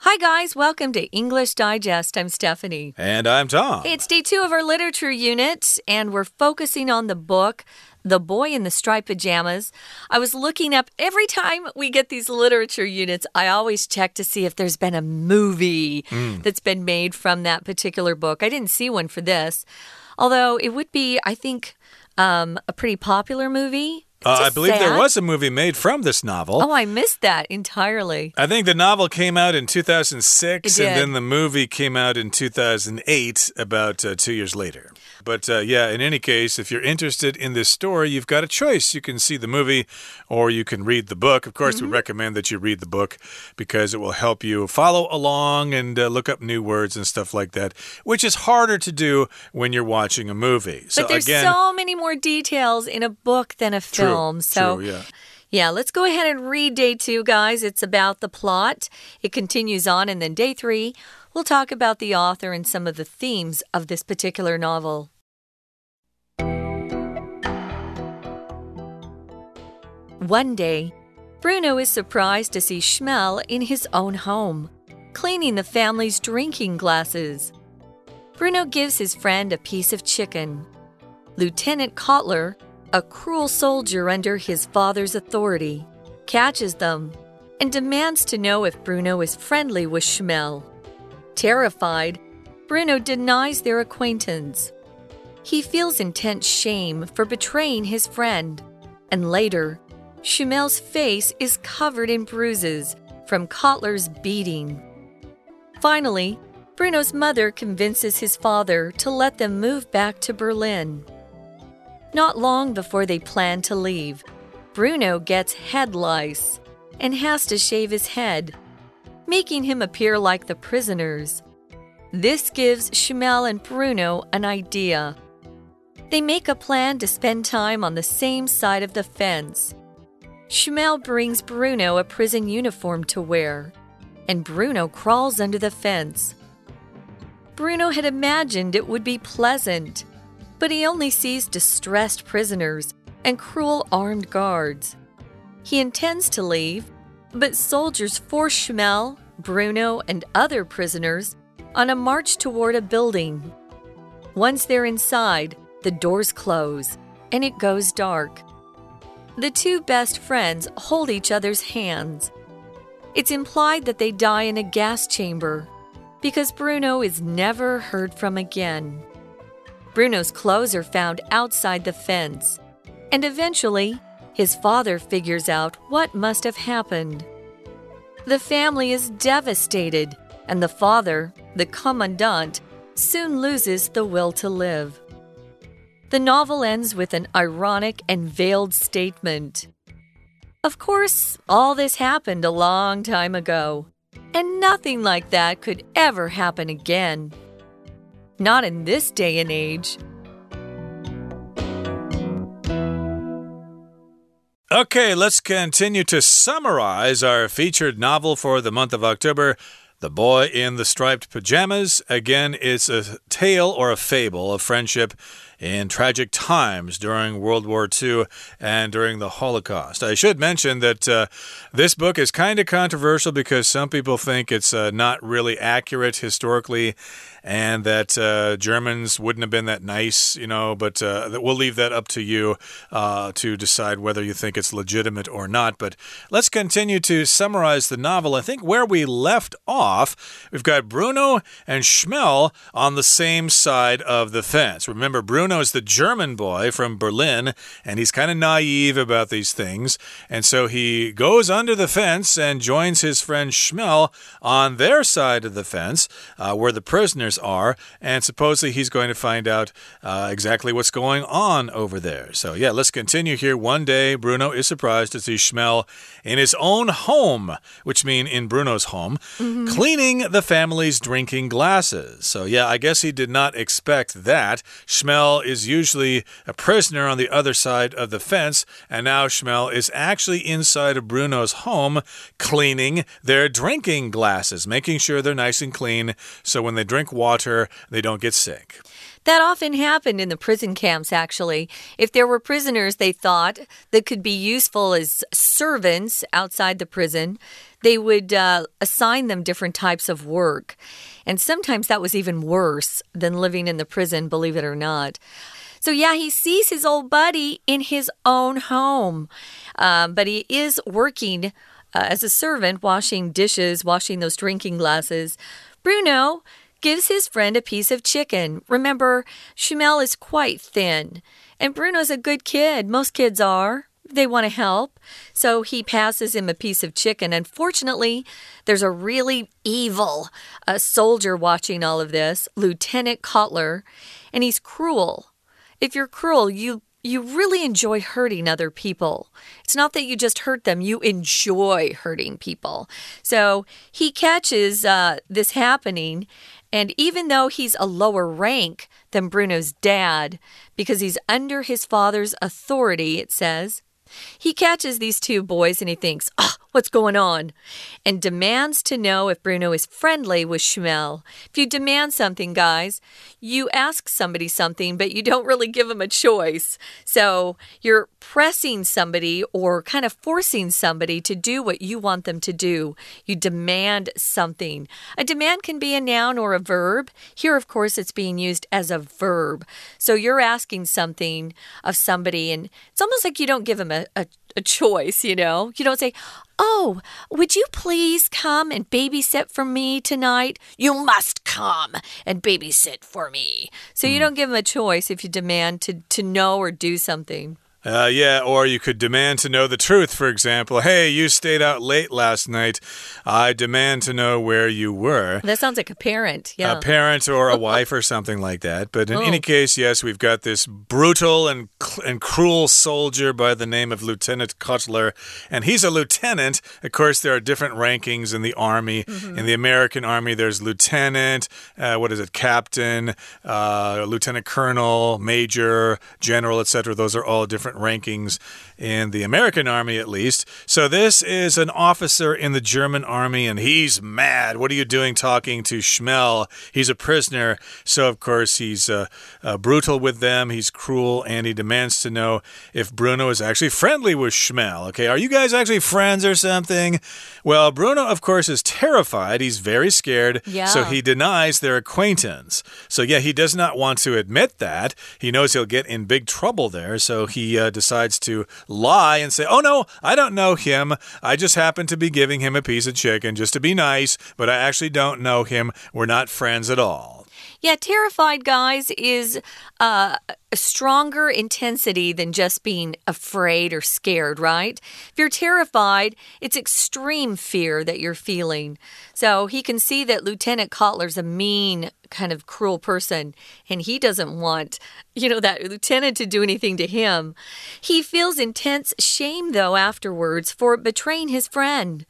Hi, guys. Welcome to English Digest. I'm Stephanie. And I'm Tom. It's day two of our literature unit, and we're focusing on the book. The Boy in the Striped Pajamas. I was looking up every time we get these literature units, I always check to see if there's been a movie Mm. that's been made from that particular book. I didn't see one for this, although it would be, I think, um, a pretty popular movie. Uh, I believe there was a movie made from this novel. Oh, I missed that entirely. I think the novel came out in 2006, and then the movie came out in 2008, about uh, two years later. But uh, yeah, in any case, if you're interested in this story, you've got a choice. You can see the movie or you can read the book. Of course, Mm-hmm. we recommend that you read the book because it will help you follow along and uh, look up new words and stuff like that, which is harder to do when you're watching a movie. So But there's again, so many more details in a book than a film. True, so true, yeah. Yeah, let's go ahead and read day two, guys. It's about the plot. It continues on, and then day three, we'll talk about the author and some of the themes of this particular novel. One day, Bruno is surprised to see Shmuel in his own home, cleaning the family's drinking glasses. Bruno gives his friend a piece of chicken. Lieutenant Kotler, a cruel soldier under his father's authority, catches them and demands to know if Bruno is friendly with Shmuel. Terrified, Bruno denies their acquaintance. He feels intense shame for betraying his friend, and later, Shmuel's face is covered in bruises from Kotler's beating. Finally, Bruno's mother convinces his father to let them move back to Berlin. Not long before they plan to leave, Bruno gets head lice and has to shave his head, making him appear like the prisoners. This gives Shmuel and Bruno an idea. They make a plan to spend time on the same side of the fence. Shmuel brings Bruno a prison uniform to wear, and Bruno crawls under the fence. Bruno had imagined it would be pleasant, but he only sees distressed prisoners and cruel armed guards. He intends to leave, but soldiers force Shmuel, Bruno, and other prisoners on a march toward a building. Once they're inside, the doors close and it goes dark. The two best friends hold each other's hands. It's implied that they die in a gas chamber because Bruno is never heard from again. Bruno's clothes are found outside the fence, and eventually, his father figures out what must have happened. The family is devastated, and the father, the commandant, soon loses the will to live. The novel ends with an ironic and veiled statement. Of course, all this happened a long time ago, and nothing like that could ever happen again. Not in this day and age. Okay, let's continue to summarize our featured novel for the month of October. The Boy in the Striped Pajamas. Again, it's a tale or a fable of friendship in tragic times during World War II and during the Holocaust. I should mention that uh, this book is kind of controversial because some people think it's uh, not really accurate historically and that uh, Germans wouldn't have been that nice, you know, but uh, we'll leave that up to you uh, to decide whether you think it's legitimate or not. But let's continue to summarize the novel. I think where we left off, we've got Bruno and Shmuel on the same side of the fence. Remember, Bruno is the German boy from Berlin, and he's kind of naive about these things. And so he goes under the fence and joins his friend Shmuel on their side of the fence, uh, where the prisoners are. And supposedly he's going to find out uh, exactly what's going on over there. So, yeah, let's continue here. One day, Bruno is surprised to see Shmuel in his own home, which means in Bruno's home, cleaning the family's drinking glasses. So, yeah, I guess he did not expect that. Shmuel is usually a prisoner on the other side of the fence, and now Shmuel is actually inside of Bruno's home cleaning their drinking glasses, making sure they're nice and clean so when they drink water, they don't get sick. That often happened in the prison camps, actually. If there were prisoners they thought that could be useful as servants outside the prison, they would uh, assign them different types of work. And sometimes that was even worse than living in the prison, believe it or not. So, yeah, he sees his old buddy in his own home, um, but he is working uh, as a servant, washing dishes, washing those drinking glasses. Bruno gives his friend a piece of chicken. Remember, Shmuel is quite thin, and Bruno's a good kid. Most kids are. They want to help. So he passes him a piece of chicken. Unfortunately, there's a really evil uh, soldier watching all of this, Lieutenant Kotler, and he's cruel. If you're cruel, you you really enjoy hurting other people. It's not that you just hurt them, you enjoy hurting people. So he catches uh, this happening, and even though he's a lower rank than Bruno's dad, because he's under his father's authority, it says, he catches these two boys and he thinks, oh, what's going on? And demands to know if Bruno is friendly with Shmuel. If you demand something, guys, you ask somebody something, but you don't really give them a choice. So you're pressing somebody or kind of forcing somebody to do what you want them to do. You demand something. A demand can be a noun or a verb. Here, of course, it's being used as a verb. So you're asking something of somebody, and it's almost like you don't give them a, a, a choice, you know? You don't say, Oh, would you please come and babysit for me tonight? You must come and babysit for me. So you hmm. don't give them a choice if you demand to, to know or do something. Uh, yeah, or you could demand to know the truth, for example. Hey, you stayed out late last night. I demand to know where you were. That sounds like a parent, yeah. A parent or a wife or something like that. But in oh. any case, yes, we've got this brutal and, and cruel soldier by the name of Lieutenant Kotler. And he's a lieutenant. Of course, there are different rankings in the Army. Mm -hmm. In the American Army, there's lieutenant, uh, what is it, captain, uh, lieutenant colonel, major, general, etc. Those are all different rankings in the American army, at least. So, this is an officer in the German army, and he's mad. What are you doing talking to Shmuel? He's a prisoner. So, of course, he's uh, uh, brutal with them, he's cruel, and he demands to know if Bruno is actually friendly with Shmuel. Okay, are you guys actually friends or something? Well, Bruno, of course, is terrified. He's very scared. Yeah. So, he denies their acquaintance. So, yeah, he does not want to admit that. He knows he'll get in big trouble there. So, he uh, decides to lie and say, oh no, I don't know him. I just happen to be giving him a piece of chicken just to be nice, but I actually don't know him. We're not friends at all. Yeah, terrified, guys, is uh, a stronger intensity than just being afraid or scared, right? If you're terrified, it's extreme fear that you're feeling. So he can see that Lieutenant Kotler's a mean, kind of cruel person, and he doesn't want, you know, that lieutenant to do anything to him. He feels intense shame, though, afterwards for betraying his friend.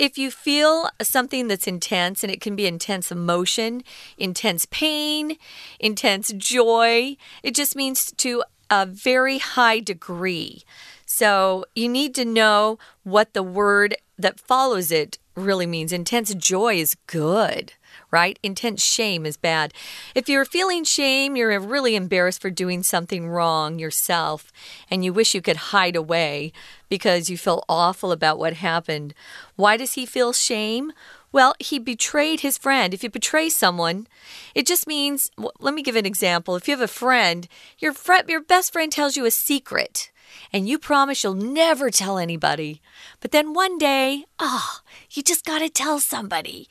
If you feel something that's intense, and it can be intense emotion, intense pain, intense joy, it just means to a very high degree. So you need to know what the word that follows it really means. Intense joy is good right? Intense shame is bad. If you're feeling shame, you're really embarrassed for doing something wrong yourself, and you wish you could hide away because you feel awful about what happened. Why does he feel shame? Well, he betrayed his friend. If you betray someone, it just means, let me give an example. If you have a friend, your friend, your best friend tells you a secret and you promise you'll never tell anybody. But then one day, oh, you just got to tell somebody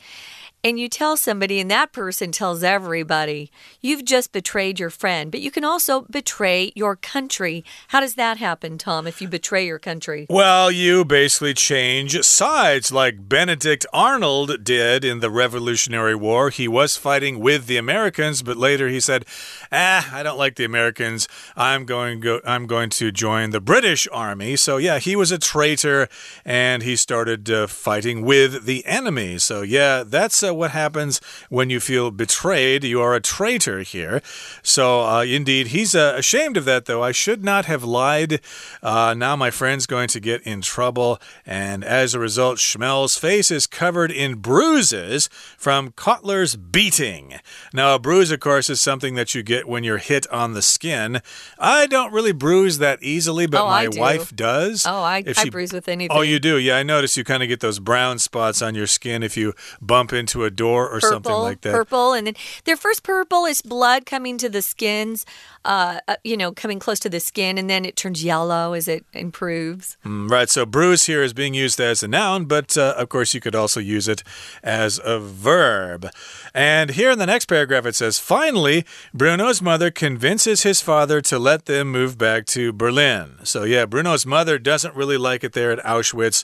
and you tell somebody and that person tells everybody, you've just betrayed your friend. But you can also betray your country. How does that happen, Tom, if you betray your country? Well, you basically change sides like Benedict Arnold did in the Revolutionary War. He was fighting with the Americans, but later he said, "Ah, I don't like the Americans. I'm going go I'm going to join the British army." So yeah, he was a traitor and he started uh, fighting with the enemy. So yeah, that's uh, what happens when you feel betrayed. You are a traitor here. So, uh, indeed, he's uh, ashamed of that, though. I should not have lied. Uh, now my friend's going to get in trouble. And as a result, Shmuel's face is covered in bruises from Kotler's beating. Now, a bruise, of course, is something that you get when you're hit on the skin. I don't really bruise that easily, but Oh, my do. wife does. Oh, I, If I she- bruise with anything. Oh, you do? Yeah, I notice you kind of get those brown spots on your skin if you bump into a door or purple, something like that. Purple, and then their first purple is blood coming to the skins, uh, uh, you know, coming close to the skin, and then it turns yellow as it improves. Mm, Right, so bruise here is being used as a noun, but uh, of course you could also use it as a verb. And here in the next paragraph it says finally, Bruno's mother convinces his father to let them move back to Berlin. So, yeah, Bruno's mother doesn't really like it there at Auschwitz.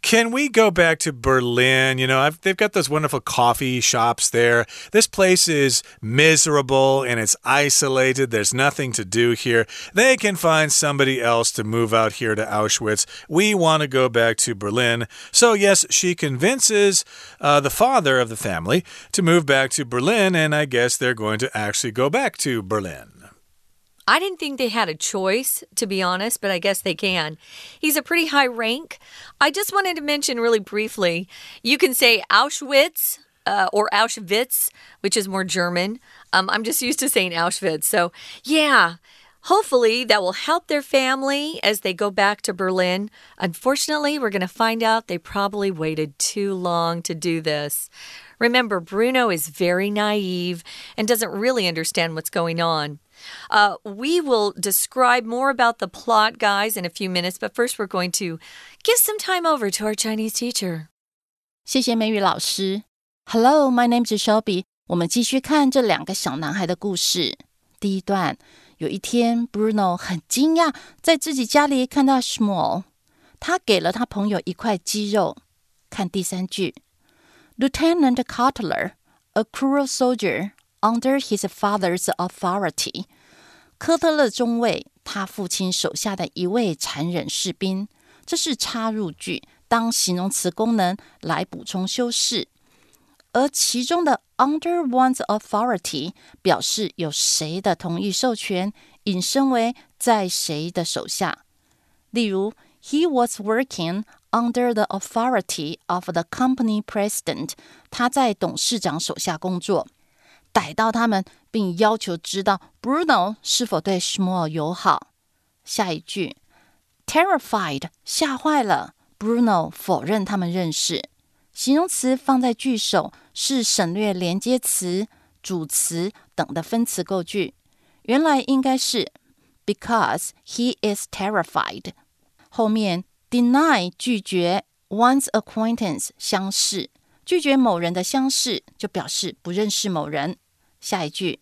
Can we go back to Berlin? You know, I've, they've got those wonderful coffee shops there. This place is miserable and it's isolated. There's nothing to do here. They can find somebody else to move out here to Auschwitz. We want to go back to Berlin. So, yes, she convinces uh, the father of the family to move back to Berlin, and I guess they're going to actually go back to Berlin. I didn't think they had a choice, to be honest, but I guess they can. He's a pretty high rank. I just wanted to mention really briefly you can say Auschwitz. Uh, or Auschwitz, which is more German. Um, I'm just used to saying Auschwitz. So, yeah, hopefully that will help their family as they go back to Berlin. Unfortunately, we're going to find out they probably waited too long to do this. Remember, Bruno is very naive and doesn't really understand what's going on. Uh, we will describe more about the plot, guys, in a few minutes, but first we're going to give some time over to our Chinese teacher. 谢谢美语老师。Hello, my name is Shelby。 我们继续看这两个小男孩的故事。第一段，有一天，Bruno 很惊讶，在自己家里看到 Small 他给了他朋友一块鸡肉。看第三句，Lieutenant Cutler, a cruel soldier under his father's authority。科特勒中尉，他父亲手下的一位残忍士兵。这是插入句，当形容词功能来补充修饰。而其中的 under one's authority 表示有谁的同意授权，引申为在谁的手下。例如，He was working under the authority of the company president。他在董事长手下工作。逮到他们，并要求知道 Bruno 是否对 Shmuel 友好。下一句，terrified 吓坏了，Bruno 否认他们认识。形容词放在句首是省略连接词、主词等的分词构句，原来应该是 because he is terrified。后面 deny 拒绝 one's acquaintance 相识，拒绝某人的相识就表示不认识某人。下一句，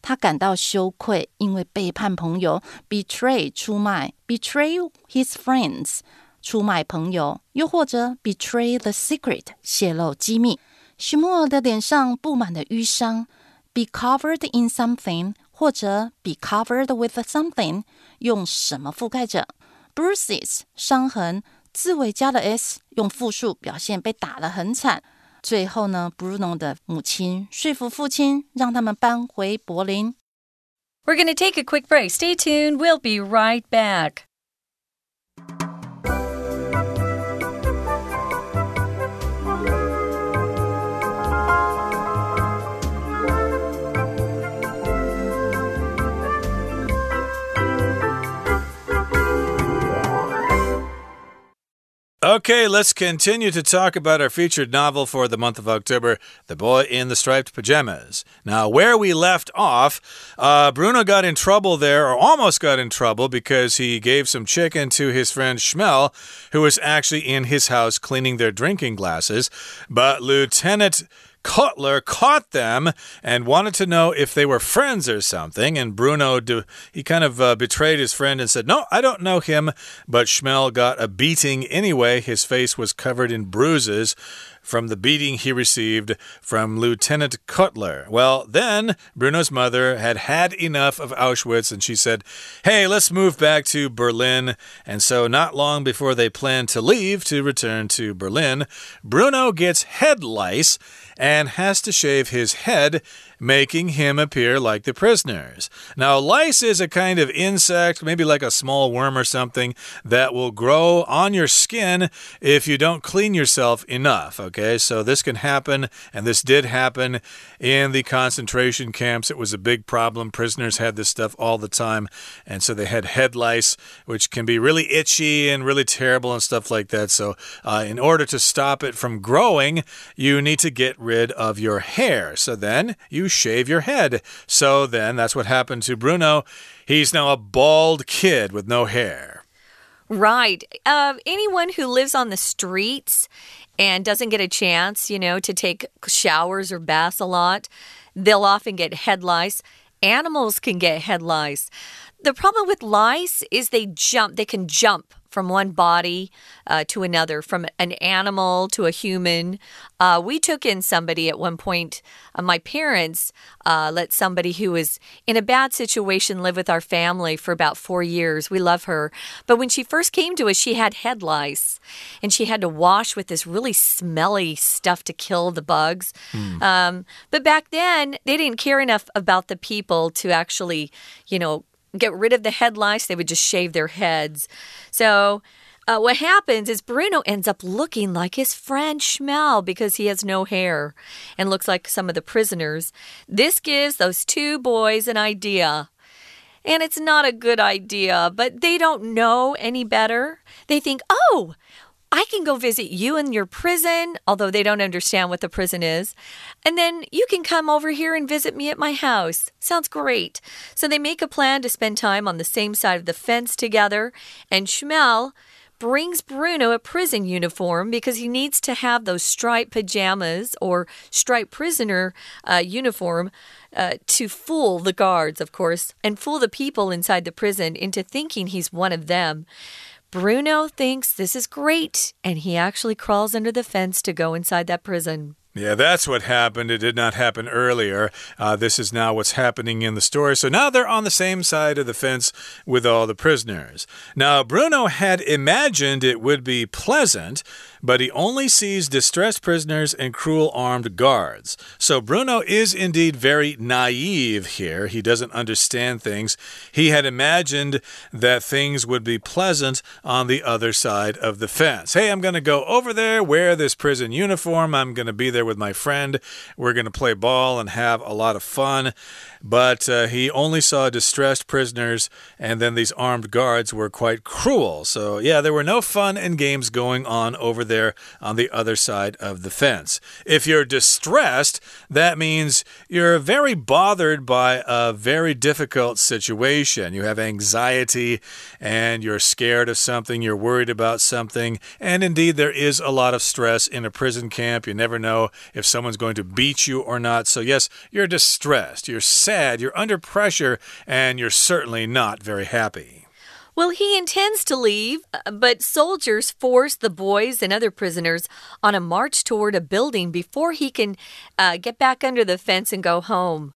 他感到羞愧，因为背叛朋友，betray 出卖，betray his friends 出卖朋友，又或者 betray the secret 泄露机密。许莫尔的脸上布满了淤伤，be covered in something 或者 be covered with something 用什么覆盖着？bruises 伤痕，字尾加了 s 用复数表现被打得很惨。最后呢，Bruno 的母亲说服父亲，让他们搬回柏林。 We're going to take a quick break. Stay tuned. We'll be right back. Okay, let's continue to talk about our featured novel for the month of October, The Boy in the Striped Pajamas. Now, where we left off, uh, Bruno got in trouble there, or almost got in trouble, because he gave some chicken to his friend Shmuel, who was actually in his house cleaning their drinking glasses. But Lieutenant Kotler caught them and wanted to know if they were friends or something. And Bruno, he kind of uh, betrayed his friend and said, No, I don't know him. But Shmuel got a beating anyway. His face was covered in bruises. From the beating he received from Lieutenant Kotler. Well, then Bruno's mother had had enough of Auschwitz and she said, Hey, let's move back to Berlin. And so, not long before they planned to leave to return to Berlin, Bruno gets head lice and has to shave his head making him appear like the prisoners. Now, lice is a kind of insect, maybe like a small worm or something, that will grow on your skin if you don't clean yourself enough. Okay, so this can happen, and this did happen in the concentration camps. It was a big problem. Prisoners had this stuff all the time, and so they had head lice, which can be really itchy and really terrible and stuff like that. So, uh, in order to stop it from growing, you need to get rid of your hair. So then you shave your head. So then that's what happened to Bruno. He's now a bald kid with no hair. Right. Uh, anyone who lives on the streets and doesn't get a chance, you know, to take showers or baths a lot, they'll often get head lice. Animals can get head lice. The problem with lice is they jump, they can jump from one body uh, to another, from an animal to a human. Uh, we took in somebody at one point. Uh, my parents uh, let somebody who was in a bad situation live with our family for about four years. We love her. But when she first came to us, she had head lice and she had to wash with this really smelly stuff to kill the bugs. Mm. Um, but back then, they didn't care enough about the people to actually, you know, get rid of the head lice, they would just shave their heads. So, uh, what happens is Bruno ends up looking like his friend Shmuel because he has no hair and looks like some of the prisoners. This gives those two boys an idea. And it's not a good idea, but they don't know any better. They think, oh, I can go visit you in your prison, although they don't understand what the prison is. And then you can come over here and visit me at my house. Sounds great. So they make a plan to spend time on the same side of the fence together. And Shmuel brings Bruno a prison uniform because he needs to have those striped pajamas or striped prisoner uh, uniform uh, to fool the guards, of course, and fool the people inside the prison into thinking he's one of them. Bruno thinks this is great, and he actually crawls under the fence to go inside that prison. Yeah, that's what happened. It did not happen earlier. Uh, this is now what's happening in the story. So now they're on the same side of the fence with all the prisoners. Now, Bruno had imagined it would be pleasant, but he only sees distressed prisoners and cruel armed guards. So Bruno is indeed very naive here. He doesn't understand things. He had imagined that things would be pleasant on the other side of the fence. Hey, I'm going to go over there, wear this prison uniform. I'm going to be there with my friend. We're going to play ball and have a lot of fun. But uh, he only saw distressed prisoners, and then these armed guards were quite cruel. So, yeah, there were no fun and games going on over there on the other side of the fence. If you're distressed, that means you're very bothered by a very difficult situation. You have anxiety and you're scared of something, you're worried about something, and indeed, there is a lot of stress in a prison camp. You never know if someone's going to beat you or not. So, yes, you're distressed, you're sad, you're under pressure, and you're certainly not very happy. Well, he intends to leave, uh, but soldiers force the boys and other prisoners on a march toward a building before he can uh, get back under the fence and go home.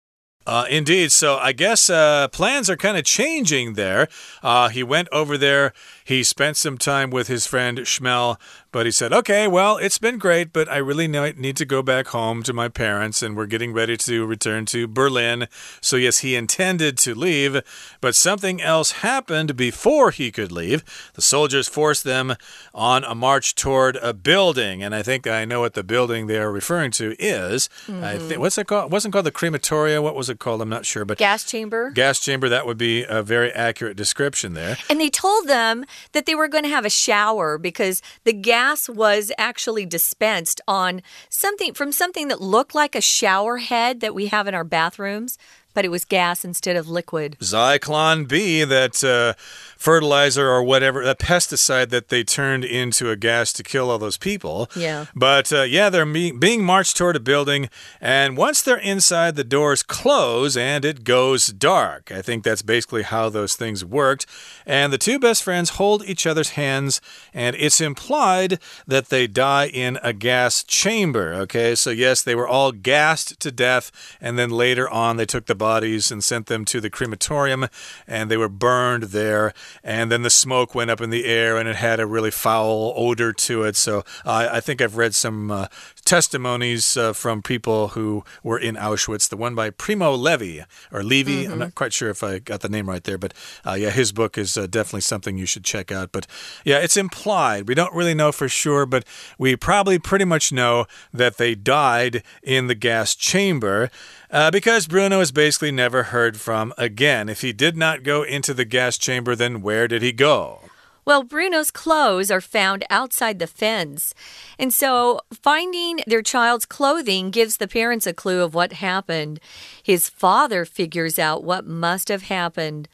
Uh, indeed. So I guess uh, plans are kind of changing there. Uh, he went over there. He spent some time with his friend Shmuel, but he said, okay, well, it's been great, but I really need to go back home to my parents, and we're getting ready to return to Berlin. So, yes, he intended to leave, but something else happened before he could leave. The soldiers forced them on a march toward a building, and I think I know what the building they are referring to is. Mm -hmm. I think what's it called? It wasn't called the crematoria. What was it called? I'm not sure, but gas chamber. Gas chamber. That would be a very accurate description there. And they told them that they were going to have a shower because the gas was actually dispensed on something from something that looked like a shower head that we have in our bathrooms. But it was gas instead of liquid. Zyklon B, that uh, fertilizer or whatever, that pesticide that they turned into a gas to kill all those people. Yeah. But uh, yeah, they're being marched toward a building, and once they're inside, the doors close and it goes dark. I think that's basically how those things worked. And the two best friends hold each other's hands, and it's implied that they die in a gas chamber. Okay, so yes, they were all gassed to death, and then later on, they took the bodies and sent them to the crematorium, and they were burned there and then the smoke went up in the air and it had a really foul odor to it. So uh, I think I've read some uh, testimonies uh, from people who were in Auschwitz. The one by Primo Levi or Levy. Mm -hmm. I'm not quite sure if I got the name right there, but uh, yeah, his book is uh, definitely something you should check out. But yeah, it's implied. We don't really know for sure, but we probably pretty much know that they died in the gas chamber. Uh, because Bruno is basically never heard from again. If he did not go into the gas chamber, then where did he go? Well, Bruno's clothes are found outside the fence. And so finding their child's clothing gives the parents a clue of what happened. His father figures out what must have happened.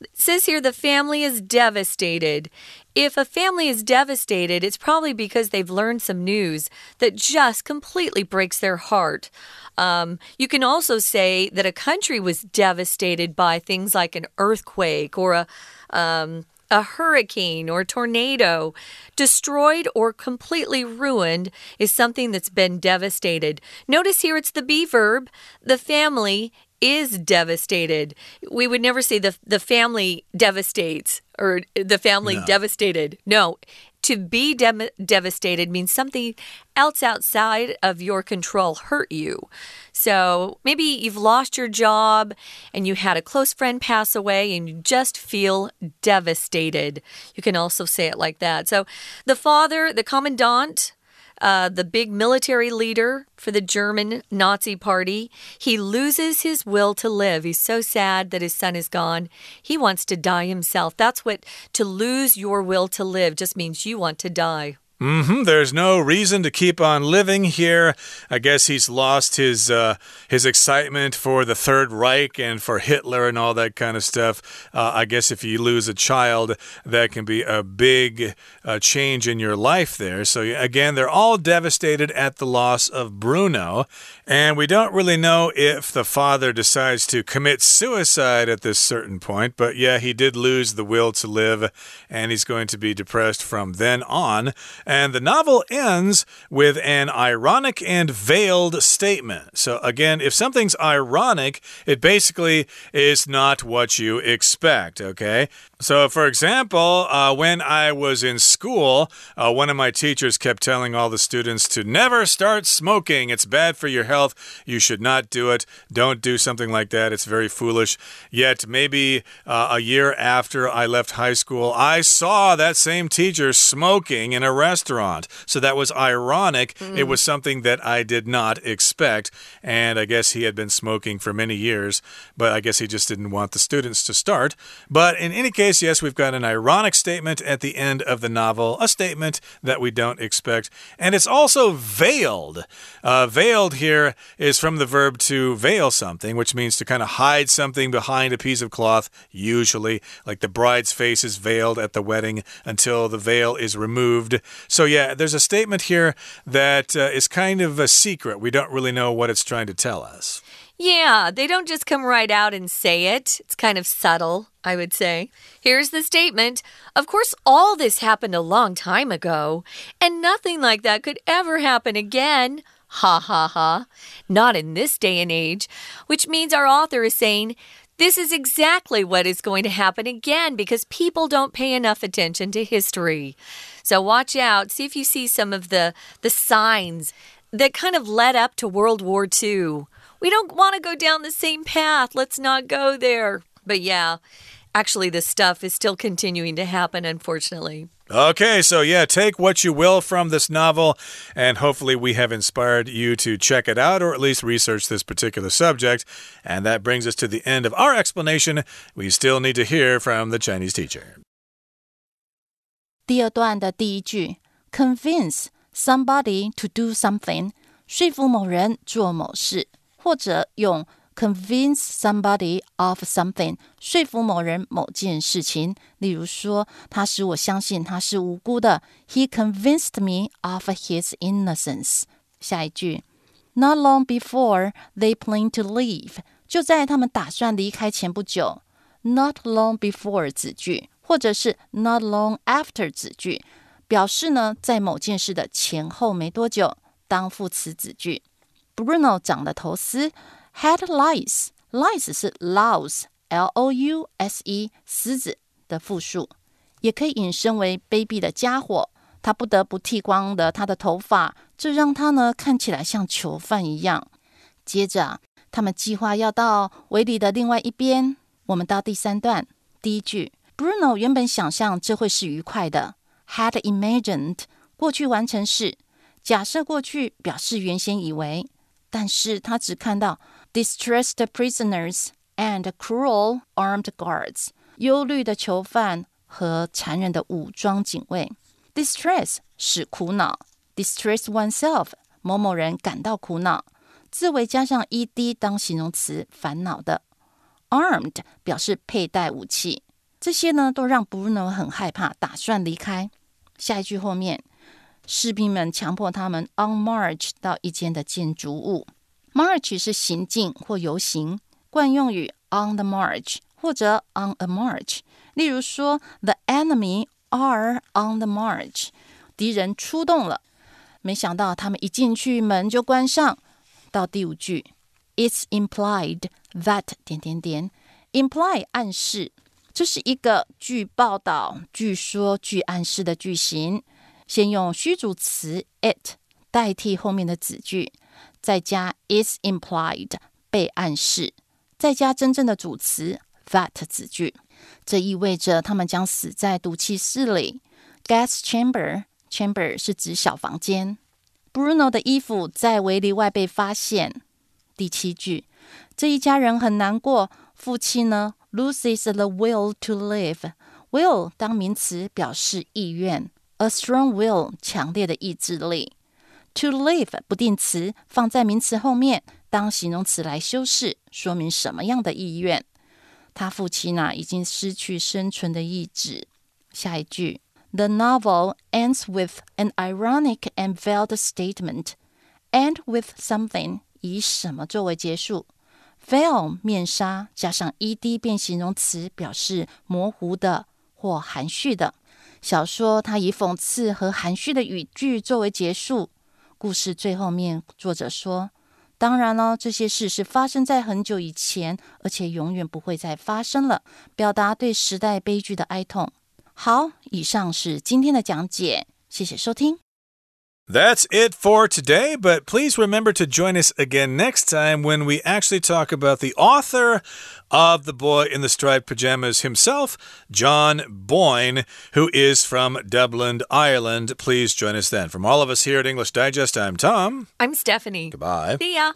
It says here the family is devastated. If a family is devastated, it's probably because they've learned some news that just completely breaks their heart. Um, you can also say that a country was devastated by things like an earthquake or a. Um, a hurricane or tornado. Destroyed or completely ruined is something that's been devastated. Notice here it's the be verb. The family is devastated. We would never say the the family devastates or the family no. devastated. No, to be de devastated means something else outside of your control hurt you. So maybe you've lost your job and you had a close friend pass away and you just feel devastated. You can also say it like that. So the father, the commandant, uh, the big military leader for the German Nazi party. He loses his will to live. He's so sad that his son is gone. He wants to die himself. That's what to lose your will to live just means you want to die. Mm -hmm. There's no reason to keep on living here. I guess he's lost his uh, his excitement for the Third Reich and for Hitler and all that kind of stuff. Uh, I guess if you lose a child, that can be a big uh, change in your life there. So again, they're all devastated at the loss of Bruno, and we don't really know if the father decides to commit suicide at this certain point. But yeah, he did lose the will to live, and he's going to be depressed from then on. And the novel ends with an ironic and veiled statement. So, again, if something's ironic, it basically is not what you expect, okay? So, for example, uh, when I was in school, uh, one of my teachers kept telling all the students to never start smoking. It's bad for your health. You should not do it. Don't do something like that. It's very foolish. Yet, maybe uh, a year after I left high school, I saw that same teacher smoking in a restaurant. So that was ironic. Mm. It was something that I did not expect. And I guess he had been smoking for many years, but I guess he just didn't want the students to start. But in any case, case, yes, we've got an ironic statement at the end of the novel, a statement that we don't expect. And it's also veiled. Uh, veiled here is from the verb to veil something, which means to kind of hide something behind a piece of cloth, usually. Like the bride's face is veiled at the wedding until the veil is removed. So, yeah, there's a statement here that uh, is kind of a secret. We don't really know what it's trying to tell us. Yeah, they don't just come right out and say it. It's kind of subtle, I would say. Here's the statement Of course, all this happened a long time ago, and nothing like that could ever happen again. Ha ha ha. Not in this day and age. Which means our author is saying this is exactly what is going to happen again because people don't pay enough attention to history. So watch out. See if you see some of the, the signs that kind of led up to World War II. We don't want to go down the same path. Let's not go there. But yeah, actually, this stuff is still continuing to happen, unfortunately. Okay, so yeah, take what you will from this novel, and hopefully, we have inspired you to check it out or at least research this particular subject. And that brings us to the end of our explanation. We still need to hear from the Chinese teacher. 第二段的第一句，convince somebody to do something，说服某人做某事。或者用 convince somebody of something，说服某人某件事情。例如说，他使我相信他是无辜的。He convinced me of his innocence。下一句，Not long before they plan to leave，就在他们打算离开前不久。Not long before 子句，或者是 Not long after 子句，表示呢在某件事的前后没多久，当副词子句。Bruno 长的头丝。 Head lice, lice 是 louse，l o u s e，虱子的复数，也可以引申为卑鄙的家伙。他不得不剃光了他的头发，这让他呢看起来像囚犯一样。接着，他们计划要到围里的另外一边。我们到第三段，第一句，Bruno 原本想象这会是愉快的，had imagined 过去完成式，假设过去表示原先以为，但是他只看到。distressed prisoners and cruel armed guards，忧虑的囚犯和残忍的武装警卫。distress 使苦恼，distress oneself 某某人感到苦恼，字尾加上 ed 当形容词，烦恼的。armed 表示佩戴武器，这些呢都让 Bruno 很害怕，打算离开。下一句后面，士兵们强迫他们 on march 到一间的建筑物。 March 是行进或游行，惯用语 on the march 或者 on a march。例如说，The enemy are on the march，敌人出动了。没想到他们一进去，门就关上。到第五句，It's implied that 点点点，imply 暗示，这是一个据报道、据说、据暗示的句型。先用虚主词 it 代替后面的子句。再加 is implied 被暗示，再加真正的主词 that 子句，这意味着他们将死在毒气室里。Gas chamber chamber 是指小房间。Bruno 的衣服在围篱外被发现。第七句，这一家人很难过。父亲呢，loses the will to live。will 当名词表示意愿，a strong will 强烈的意志力。To live 不定词放在名词后面当形容词来修饰，说明什么样的意愿？他父亲呢已经失去生存的意志。下一句，The novel ends with an ironic and veiled statement. End with something 以什么作为结束？Veil 面纱加上 ed 变形容词，表示模糊的或含蓄的。小说它以讽刺和含蓄的语句作为结束。故事最后面，作者说：“当然了，这些事是发生在很久以前，而且永远不会再发生了。”表达对时代悲剧的哀痛。好，以上是今天的讲解，谢谢收听。That's it for today, but please remember to join us again next time when we actually talk about the author of The Boy in the Striped Pajamas himself, John Boyne, who is from Dublin, Ireland. Please join us then. From all of us here at English Digest, I'm Tom. I'm Stephanie. Goodbye. See ya.